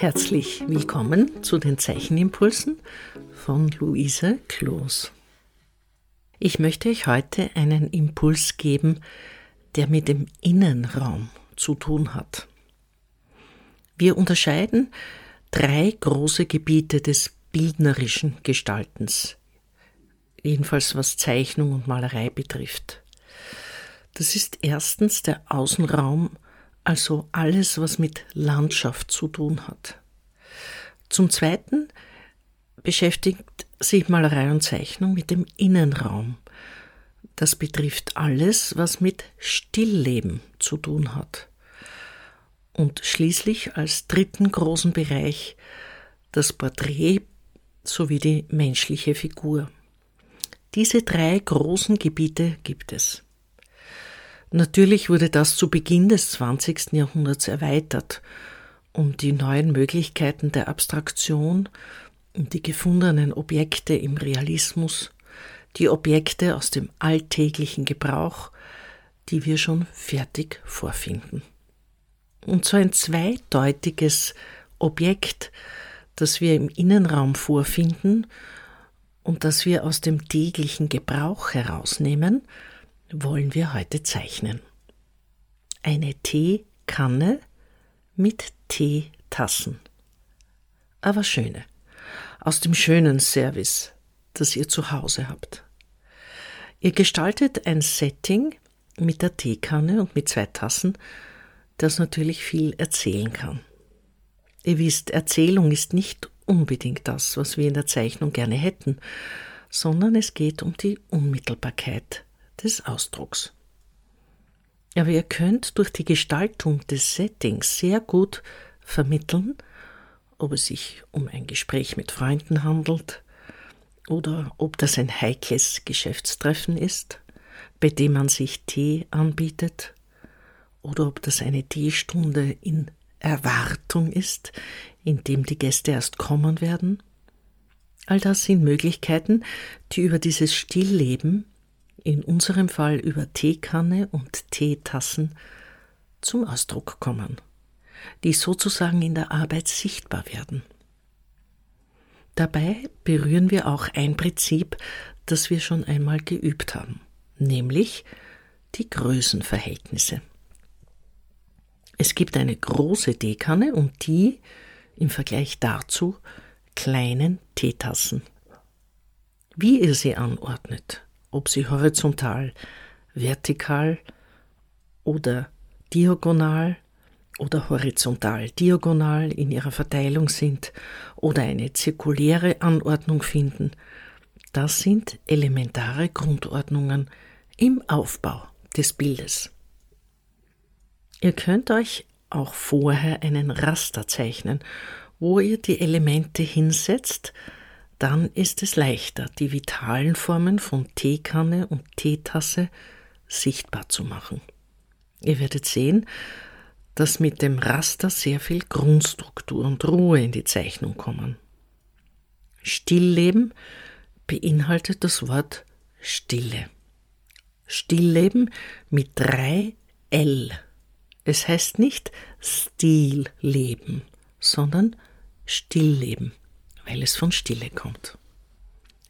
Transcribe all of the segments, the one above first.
Herzlich willkommen zu den Zeichenimpulsen von Luise Kloos. Ich möchte euch heute einen Impuls geben, der mit dem Innenraum zu tun hat. Wir unterscheiden drei große Gebiete des bildnerischen Gestaltens, jedenfalls was Zeichnung und Malerei betrifft. Das ist erstens der Außenraum, also alles, was mit Landschaft zu tun hat. Zum Zweiten beschäftigt sich Malerei und Zeichnung mit dem Innenraum. Das betrifft alles, was mit Stillleben zu tun hat. Und schließlich als dritten großen Bereich das Porträt sowie die menschliche Figur. Diese drei großen Gebiete gibt es. Natürlich wurde das zu Beginn des 20. Jahrhunderts erweitert, um die neuen Möglichkeiten der Abstraktion und die gefundenen Objekte im Realismus, die Objekte aus dem alltäglichen Gebrauch, die wir schon fertig vorfinden. Und so ein zweideutiges Objekt, das wir im Innenraum vorfinden und das wir aus dem täglichen Gebrauch herausnehmen, wollen wir heute zeichnen. Eine Teekanne mit Teetassen. Aber schöne. Aus dem schönen Service, das ihr zu Hause habt. Ihr gestaltet ein Setting mit der Teekanne und mit zwei Tassen, das natürlich viel erzählen kann. Ihr wisst, Erzählung ist nicht unbedingt das, was wir in der Zeichnung gerne hätten, sondern es geht um die Unmittelbarkeit des Ausdrucks. Aber ihr könnt durch die Gestaltung des Settings sehr gut vermitteln, ob es sich um ein Gespräch mit Freunden handelt oder ob das ein heikles Geschäftstreffen ist, bei dem man sich Tee anbietet, oder ob das eine Teestunde in Erwartung ist, in dem die Gäste erst kommen werden. All das sind Möglichkeiten, die über dieses Stillleben in unserem Fall über Teekanne und Teetassen, zum Ausdruck kommen, die sozusagen in der Arbeit sichtbar werden. Dabei berühren wir auch ein Prinzip, das wir schon einmal geübt haben, nämlich die Größenverhältnisse. Es gibt eine große Teekanne und die, im Vergleich dazu, kleinen Teetassen. Wie ihr sie anordnet, ob sie horizontal, vertikal oder diagonal oder horizontal diagonal in ihrer Verteilung sind oder eine zirkuläre Anordnung finden, das sind elementare Grundordnungen im Aufbau des Bildes. Ihr könnt euch auch vorher einen Raster zeichnen, wo ihr die Elemente hinsetzt, dann ist es leichter, die vitalen Formen von Teekanne und Teetasse sichtbar zu machen. Ihr werdet sehen, dass mit dem Raster sehr viel Grundstruktur und Ruhe in die Zeichnung kommen. Stillleben beinhaltet das Wort Stille. Stillleben mit drei L. Es heißt nicht Stilleben, sondern Stillleben weil es von Stille kommt.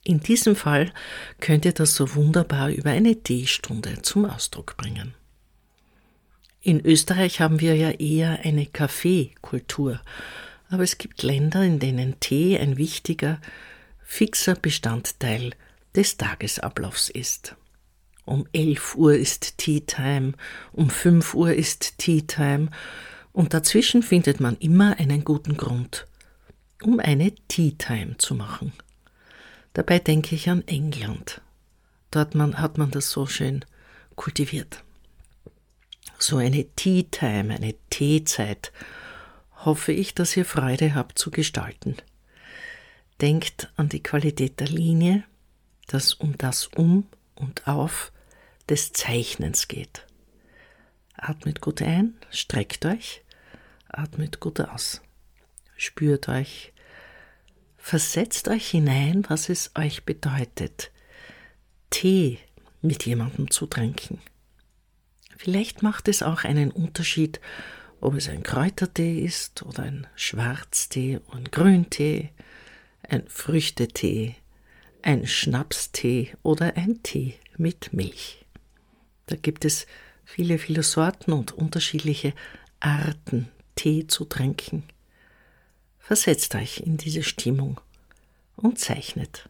In diesem Fall könnt ihr das so wunderbar über eine Teestunde zum Ausdruck bringen. In Österreich haben wir ja eher eine Kaffeekultur, aber es gibt Länder, in denen Tee ein wichtiger, fixer Bestandteil des Tagesablaufs ist. Um 11 Uhr ist Tea Time, um 5 Uhr ist Tea Time und dazwischen findet man immer einen guten Grund, um eine Tea Time zu machen. Dabei denke ich an England. Dort man, hat man das so schön kultiviert. So eine Tea Time, eine Teezeit, hoffe ich, dass ihr Freude habt zu gestalten. Denkt an die Qualität der Linie, dass um das Um und Auf des Zeichnens geht. Atmet gut ein, streckt euch, atmet gut aus spürt euch, versetzt euch hinein, was es euch bedeutet, Tee mit jemandem zu trinken. Vielleicht macht es auch einen Unterschied, ob es ein Kräutertee ist oder ein Schwarztee oder ein Grüntee, ein Früchtetee, ein Schnapstee oder ein Tee mit Milch. Da gibt es viele, viele Sorten und unterschiedliche Arten, Tee zu trinken. Versetzt euch in diese Stimmung und zeichnet.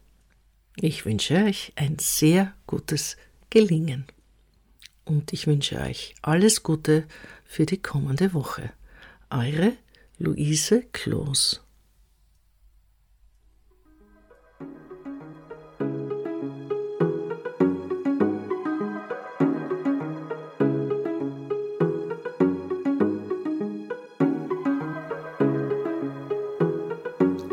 Ich wünsche euch ein sehr gutes Gelingen. Und ich wünsche euch alles Gute für die kommende Woche. Eure Luise Kloos.